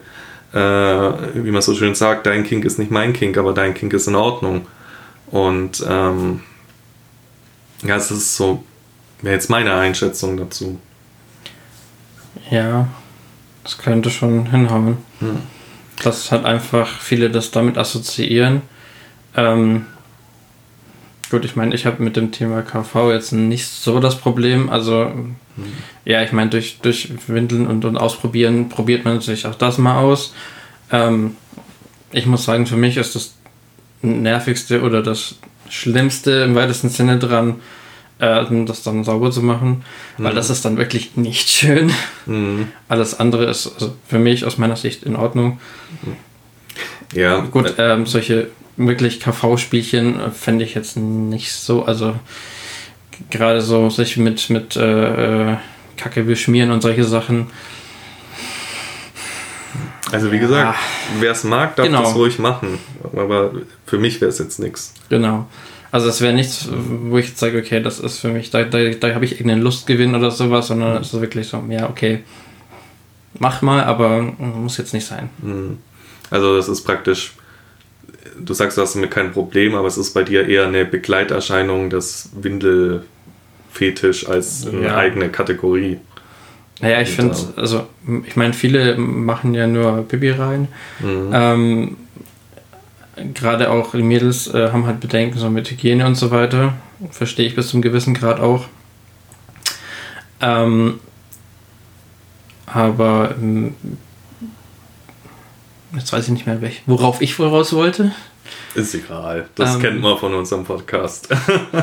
äh, wie man so schön sagt, dein Kink ist nicht mein Kink, aber dein Kink ist in Ordnung. Und ähm, ja, es ist so, wäre jetzt meine Einschätzung dazu. Ja, das könnte schon hinhauen. Hm. Dass halt einfach viele das damit assoziieren. Ähm, gut, ich meine, ich habe mit dem Thema KV jetzt nicht so das Problem. Also, hm. ja, ich meine, durch, durch Windeln und, und Ausprobieren probiert man sich auch das mal aus. Ähm, ich muss sagen, für mich ist das nervigste oder das Schlimmste im weitesten Sinne dran, äh, das dann sauber zu machen, weil Mhm. das ist dann wirklich nicht schön. Mhm. Alles andere ist also für mich aus meiner Sicht in Ordnung. Ja, Gut, ähm, solche wirklich KV-Spielchen äh, fände ich jetzt nicht so, also gerade so sich mit, mit äh, äh, Kacke beschmieren und solche Sachen. Also wie Ja. gesagt, wer es mag, darf Genau. das ruhig machen. Aber für mich wäre es jetzt nichts. Genau. Also es wäre nichts, wo ich sage, okay, das ist für mich, da, da, da habe ich irgendeinen Lustgewinn oder sowas, sondern es ist wirklich so, ja, okay, mach mal, aber muss jetzt nicht sein. Mhm. Also das ist praktisch, du sagst, du hast damit kein Problem, aber es ist bei dir eher eine Begleiterscheinung des Windelfetisch als eine Ja. eigene Kategorie. Naja, ich finde, also ich meine, viele machen ja nur Pipi rein. Mhm. Ähm, Gerade auch die Mädels äh, haben halt Bedenken so mit Hygiene und so weiter. Verstehe ich bis zum gewissen Grad auch. Ähm, aber ähm, jetzt weiß ich nicht mehr, welch, worauf ich voraus wollte. Ist egal. Das Ähm. kennt man von unserem Podcast.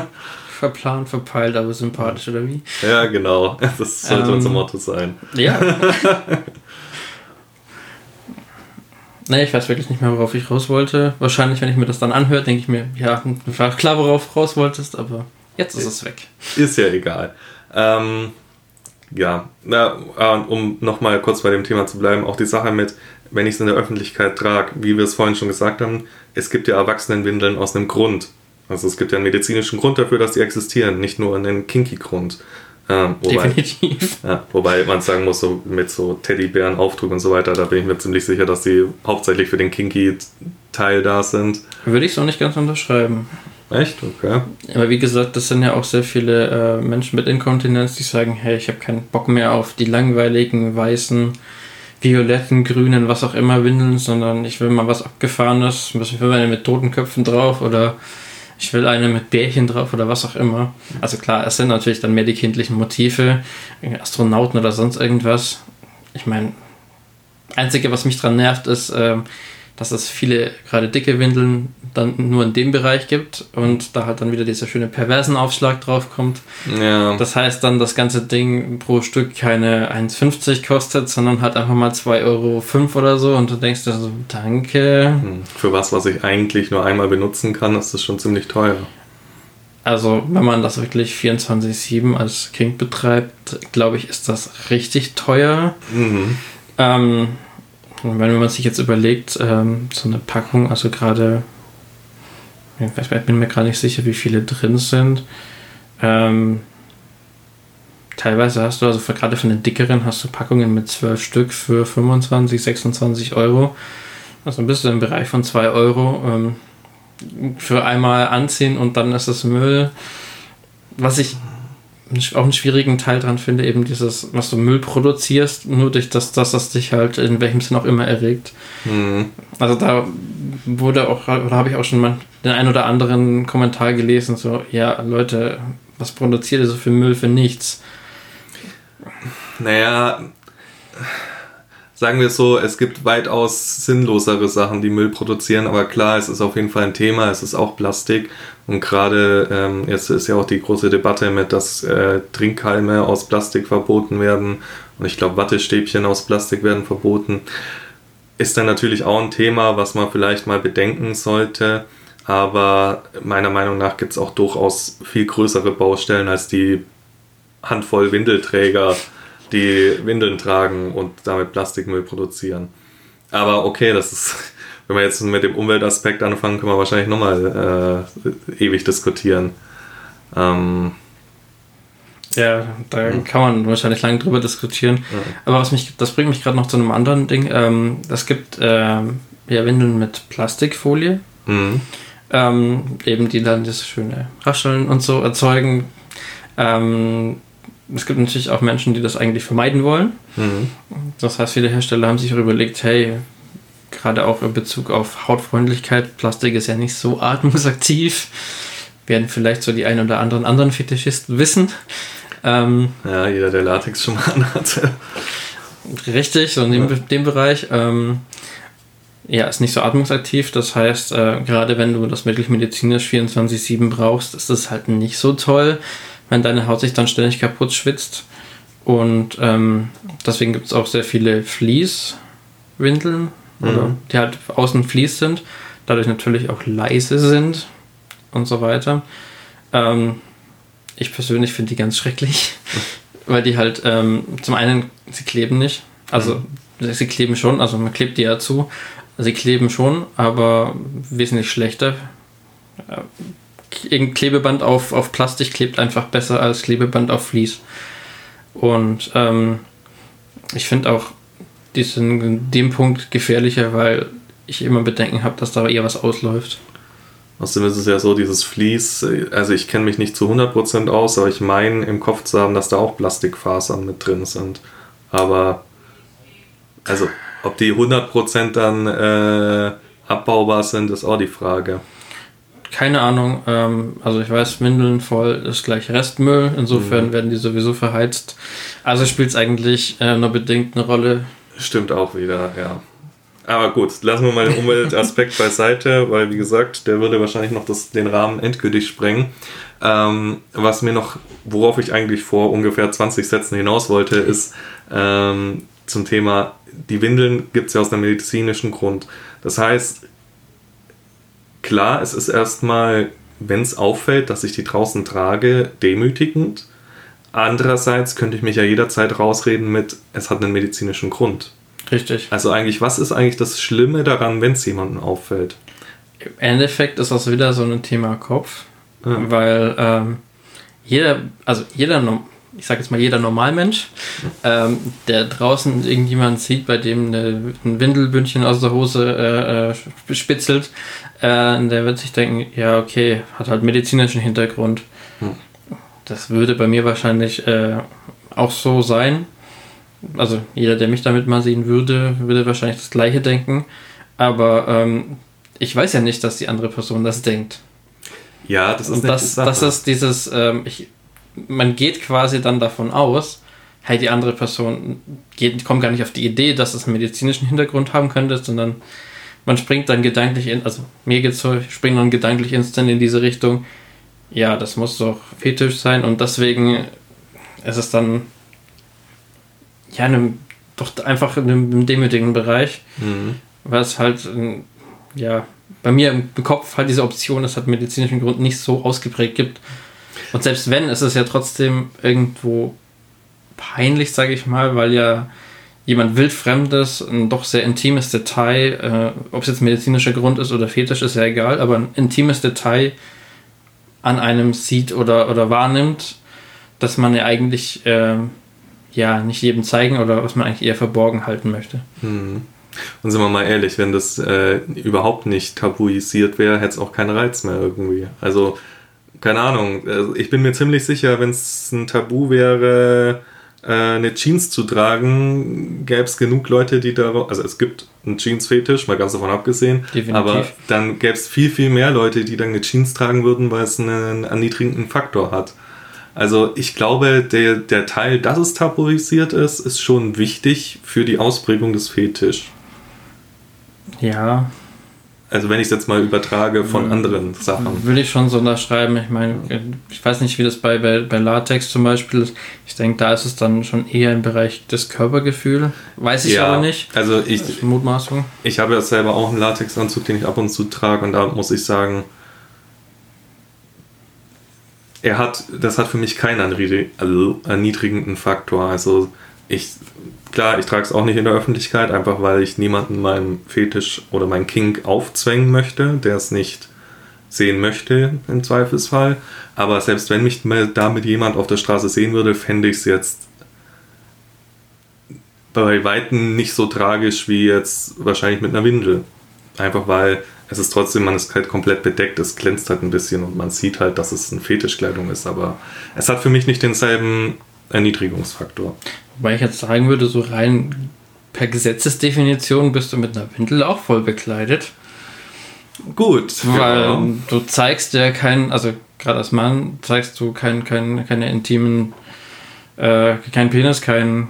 Verplant, verpeilt, aber sympathisch oder wie? ja, genau. Das sollte Ähm. unser Motto sein. Ja. nee, ich weiß wirklich nicht mehr, worauf ich raus wollte. Wahrscheinlich, wenn ich mir das dann anhöre, denke ich mir, ja, war klar, worauf du raus wolltest, aber jetzt ist es weg. Ist ja egal. Ähm, ja, na, um nochmal kurz bei dem Thema zu bleiben, auch die Sache mit, wenn ich es in der Öffentlichkeit trage, wie wir es vorhin schon gesagt haben, es gibt ja Erwachsenenwindeln aus einem Grund. Also es gibt ja einen medizinischen Grund dafür, dass die existieren, nicht nur einen kinky Grund. Ähm, wobei, Definitiv. ja, wobei man sagen muss, so mit so Teddybären, Aufdruck und so weiter, da bin ich mir ziemlich sicher, dass die hauptsächlich für den kinky Teil da sind. Würde ich so nicht ganz unterschreiben. Echt? Okay. Aber wie gesagt, das sind ja auch sehr viele äh, Menschen mit Inkontinenz, die sagen, hey, ich habe keinen Bock mehr auf die langweiligen, weißen, violetten, grünen, was auch immer Windeln, sondern ich will mal was Abgefahrenes. Ich will eine mit toten Köpfen drauf oder ich will eine mit Bärchen drauf oder was auch immer. Also klar, es sind natürlich dann mehr die kindlichen Motive, Astronauten oder sonst irgendwas. Ich meine, Einzige, was mich dran nervt, ist, ähm, dass es viele, gerade dicke Windeln, dann nur in dem Bereich gibt und da halt dann wieder dieser schöne perversen Aufschlag drauf kommt. Ja. Das heißt dann, das ganze Ding pro Stück keine 1,50 kostet, sondern halt einfach mal 2,05 Euro oder so und du denkst dir so, danke. Hm, Für was, was ich eigentlich nur einmal benutzen kann, ist das schon ziemlich teuer. Also, wenn man das wirklich 24-7 als King betreibt, glaube ich, ist das richtig teuer. Mhm. Ähm, wenn man sich jetzt überlegt, ähm, so eine Packung, also gerade, ich bin mir gar nicht sicher, wie viele drin sind. Ähm, teilweise hast du, also für, gerade von den dickeren, hast du Packungen mit 12 Stück für 25, 26 Euro. Also bist du im Bereich von 2 Euro ähm, für einmal anziehen und dann ist es Müll. Was ich auch einen schwierigen Teil dran finde, eben dieses, was du Müll produzierst, nur durch das, dass das dich halt in welchem Sinn auch immer erregt. Mhm. Also da wurde auch, oder habe ich auch schon mal den ein oder anderen Kommentar gelesen, so, ja, Leute, was produziert ihr so für Müll für nichts? Naja, sagen wir es so, es gibt weitaus sinnlosere Sachen, die Müll produzieren, aber klar, es ist auf jeden Fall ein Thema, es ist auch Plastik. Und gerade ähm, jetzt ist ja auch die große Debatte mit, dass äh, Trinkhalme aus Plastik verboten werden. Und ich glaube Wattestäbchen aus Plastik werden verboten. Ist dann natürlich auch ein Thema, was man vielleicht mal bedenken sollte, aber meiner Meinung nach gibt es auch durchaus viel größere Baustellen als die Handvoll Windelträger, die Windeln tragen und damit Plastikmüll produzieren. Aber okay, das ist wenn wir jetzt mit dem Umweltaspekt anfangen, können wir wahrscheinlich nochmal äh, ewig diskutieren. Ähm, ja, da mhm. kann man wahrscheinlich lange drüber diskutieren. Mhm. Aber was mich, das bringt mich gerade noch zu einem anderen Ding. Ähm, es gibt ähm, ja Windeln mit Plastikfolie. Mhm. Ähm, eben die dann das schöne Rascheln und so erzeugen. Ähm, es gibt natürlich auch Menschen, die das eigentlich vermeiden wollen. Mhm. Das heißt, viele Hersteller haben sich auch überlegt, hey, gerade auch in Bezug auf Hautfreundlichkeit, Plastik ist ja nicht so atmungsaktiv. Werden vielleicht so die ein oder anderen anderen Fetischisten wissen. Ähm, ja, jeder, der Latex schon mal anhatte. Richtig, so in dem, ja. dem Bereich. Ähm, ja, ist nicht so atmungsaktiv. Das heißt, äh, gerade wenn du das wirklich medizinisch 24-7 brauchst, ist das halt nicht so toll, wenn deine Haut sich dann ständig kaputt schwitzt. Und ähm, deswegen gibt es auch sehr viele Fleece-Windeln, mhm. die halt außen Fleece sind, dadurch natürlich auch leise sind und so weiter. Ähm, ich persönlich finde die ganz schrecklich, weil die halt ähm, zum einen, sie kleben nicht. Also mhm. sie kleben schon, also man klebt die ja zu. Sie kleben schon, aber wesentlich schlechter. Klebeband auf, auf Plastik klebt einfach besser als Klebeband auf Vlies. Und ähm, ich finde auch, die sind in dem Punkt gefährlicher, weil ich immer Bedenken habe, dass da eher was ausläuft. Außerdem ist es ja so, dieses Vlies, also ich kenne mich nicht zu 100% aus, aber ich meine im Kopf zu haben, dass da auch Plastikfasern mit drin sind. Aber, also, ob die 100% dann äh, abbaubar sind, ist auch die Frage. Keine Ahnung, ähm, also ich weiß, Windeln voll ist gleich Restmüll, insofern mhm. werden die sowieso verheizt. Also spielt es eigentlich äh, nur bedingt eine Rolle. Stimmt auch wieder, ja. Aber gut, lassen wir mal den Umweltaspekt beiseite, weil wie gesagt, der würde wahrscheinlich noch das, den Rahmen endgültig sprengen. Ähm, was mir noch, worauf ich eigentlich vor ungefähr 20 Sätzen hinaus wollte, ist ähm, zum Thema, die Windeln gibt es ja aus einem medizinischen Grund. Das heißt, klar, es ist erstmal, wenn es auffällt, dass ich die draußen trage, demütigend. Andererseits könnte ich mich ja jederzeit rausreden mit, es hat einen medizinischen Grund. Richtig. Also eigentlich, was ist eigentlich das Schlimme daran, wenn es jemandem auffällt? Im Endeffekt ist das wieder so ein Thema Kopf, ja. weil ähm, jeder, also jeder, ich sage jetzt mal jeder Normalmensch, ähm, der draußen irgendjemand sieht, bei dem eine, ein Windelbündchen aus der Hose äh, äh, spitzelt, äh, der wird sich denken, ja okay, hat halt medizinischen Hintergrund. Hm. Das würde bei mir wahrscheinlich äh, auch so sein also jeder, der mich damit mal sehen würde, würde wahrscheinlich das gleiche denken. Aber ähm, ich weiß ja nicht, dass die andere Person das denkt. Ja, das ist Und das, das ist dieses, ähm, ich, man geht quasi dann davon aus, hey, die andere Person geht, kommt gar nicht auf die Idee, dass es einen medizinischen Hintergrund haben könnte, sondern man springt dann gedanklich in, also mir geht's so, ich springe dann gedanklich instant in diese Richtung, ja, das muss doch Fetisch sein und deswegen ist es dann ja, einem, doch einfach in einem demütigen Bereich, mhm. weil es halt, ja, bei mir im Kopf halt diese Option, das hat medizinischen Grund nicht so ausgeprägt gibt. Und selbst wenn, ist es ja trotzdem irgendwo peinlich, sage ich mal, weil ja jemand wildfremdes, ein doch sehr intimes Detail, äh, ob es jetzt medizinischer Grund ist oder Fetisch, ist ja egal, aber ein intimes Detail an einem sieht oder, oder wahrnimmt, dass man ja eigentlich äh, ja nicht jedem zeigen oder was man eigentlich eher verborgen halten möchte. Hm. Und sind wir mal ehrlich, wenn das äh, überhaupt nicht tabuisiert wäre, hätte es auch keinen Reiz mehr irgendwie. Also, keine Ahnung, also ich bin mir ziemlich sicher, wenn es ein Tabu wäre, äh, eine Jeans zu tragen, gäbe es genug Leute, die da, also es gibt einen Jeans-Fetisch, mal ganz davon abgesehen, Definitiv. aber dann gäbe es viel, viel mehr Leute, die dann eine Jeans tragen würden, weil es einen erniedrigenden Faktor hat. Also ich glaube, der, der Teil, dass es tabuisiert ist, ist schon wichtig für die Ausprägung des Fetisch. Ja. Also wenn ich es jetzt mal übertrage von anderen Sachen. Will ich schon so unterschreiben. Ich meine, ich weiß nicht, wie das bei, bei, bei Latex zum Beispiel ist. Ich denke, da ist es dann schon eher im Bereich des Körpergefühls. Weiß ich ja, aber nicht. Also ich. Mutmaßung. Ich habe ja selber auch einen Latexanzug, den ich ab und zu trage und da muss ich sagen, er hat, das hat für mich keinen also erniedrigenden Faktor. Also ich, klar, ich trage es auch nicht in der Öffentlichkeit, einfach weil ich niemanden meinem Fetisch oder mein Kink aufzwängen möchte, der es nicht sehen möchte, im Zweifelsfall. Aber selbst wenn mich damit jemand auf der Straße sehen würde, fände ich es jetzt bei Weitem nicht so tragisch wie jetzt wahrscheinlich mit einer Windel. Einfach weil es ist trotzdem, man ist halt komplett bedeckt, es glänzt halt ein bisschen und man sieht halt, dass es eine Fetischkleidung ist, aber es hat für mich nicht denselben Erniedrigungsfaktor. Wobei ich jetzt sagen würde, so rein per Gesetzesdefinition bist du mit einer Windel auch voll bekleidet. Gut. Weil genau. du zeigst ja keinen, also gerade als Mann zeigst du kein, kein, keine intimen, äh, keinen Penis, kein,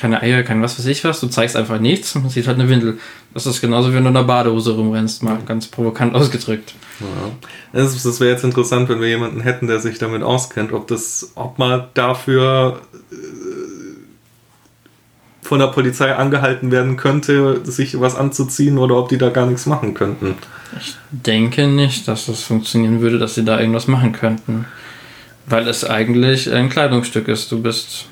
keine Eier, kein was weiß ich was. Du zeigst einfach nichts, man sieht halt eine Windel. Das ist genauso, wie wenn du in einer Badehose rumrennst, mal ganz provokant ausgedrückt. Ja. Das, das wäre jetzt interessant, wenn wir jemanden hätten, der sich damit auskennt, ob das, ob man dafür äh, von der Polizei angehalten werden könnte, sich was anzuziehen oder ob die da gar nichts machen könnten. Ich denke nicht, dass das funktionieren würde, dass sie da irgendwas machen könnten. Weil es eigentlich ein Kleidungsstück ist. Du bist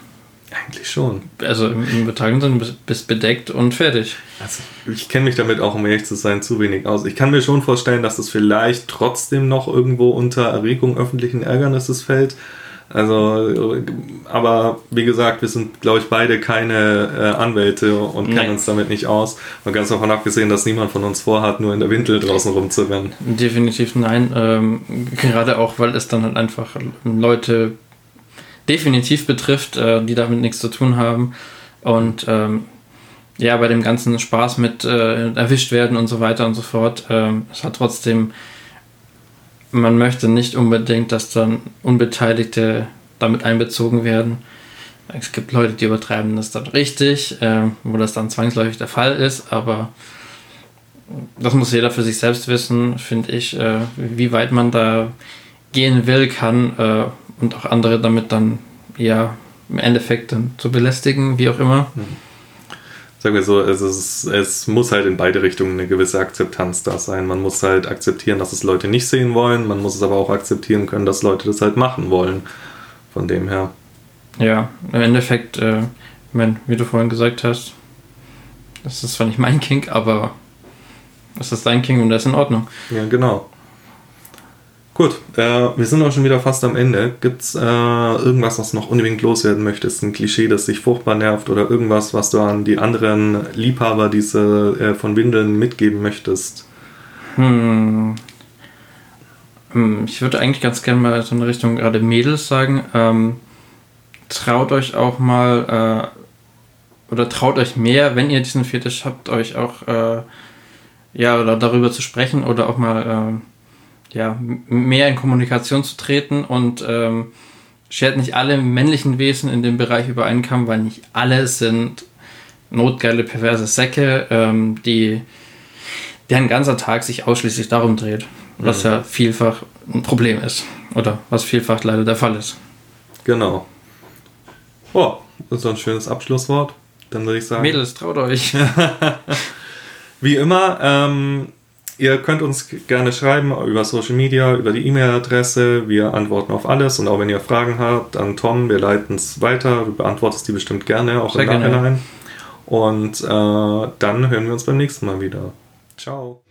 eigentlich schon. Also im, im betragenen Sinne bist bedeckt und fertig. Also ich kenne mich damit auch, um ehrlich zu sein, zu wenig aus. Ich kann mir schon vorstellen, dass das vielleicht trotzdem noch irgendwo unter Erregung öffentlichen Ärgernisses fällt. Also, aber wie gesagt, wir sind, glaube ich, beide keine äh, Anwälte und kennen uns damit nicht aus. Und ganz davon abgesehen, dass niemand von uns vorhat, nur in der Windel draußen rumzurennen. Definitiv nein. Ähm, gerade auch, weil es dann halt einfach Leute definitiv betrifft, äh, die damit nichts zu tun haben. Und ähm, ja, bei dem ganzen Spaß mit äh, erwischt werden und so weiter und so fort, ähm, es hat trotzdem, man möchte nicht unbedingt, dass dann Unbeteiligte damit einbezogen werden. Es gibt Leute, die übertreiben das dann richtig, äh, wo das dann zwangsläufig der Fall ist, aber das muss jeder für sich selbst wissen, finde ich, äh, wie weit man da gehen will, kann, äh, und auch andere damit dann ja im Endeffekt dann zu belästigen, wie auch immer. Mhm. Sagen wir so, es, ist, es muss halt in beide Richtungen eine gewisse Akzeptanz da sein. Man muss halt akzeptieren, dass es Leute nicht sehen wollen, man muss es aber auch akzeptieren können, dass Leute das halt machen wollen. Von dem her. Ja, im Endeffekt, äh, ich mein, wie du vorhin gesagt hast, das ist zwar nicht mein King, aber das ist dein King und das ist in Ordnung. Ja, genau. Gut, äh, wir sind auch schon wieder fast am Ende. Gibt es äh, irgendwas, was noch unbedingt loswerden möchtest? Ein Klischee, das dich furchtbar nervt oder irgendwas, was du an die anderen Liebhaber diese äh, von Windeln mitgeben möchtest? Hm. hm ich würde eigentlich ganz gerne mal so in Richtung gerade Mädels sagen. Ähm, traut euch auch mal äh, oder traut euch mehr, wenn ihr diesen Fetisch habt, euch auch äh, ja oder darüber zu sprechen oder auch mal äh, ja, mehr in Kommunikation zu treten und ähm, schert nicht alle männlichen Wesen in dem Bereich übereinkommen, weil nicht alle sind notgeile, perverse Säcke, ähm, die deren ganzer Tag sich ausschließlich darum dreht, was mhm. ja vielfach ein Problem ist oder was vielfach leider der Fall ist. Genau. Oh, das ist ein schönes Abschlusswort. Dann würde ich sagen. Mädels, traut euch. Wie immer, ähm, Ihr könnt uns gerne schreiben über Social Media, über die E-Mail-Adresse. Wir antworten auf alles und auch wenn ihr Fragen habt an Tom, wir leiten es weiter. Du beantwortest die bestimmt gerne, auch Sehr im Nachhinein. Und äh, dann hören wir uns beim nächsten Mal wieder. Ciao.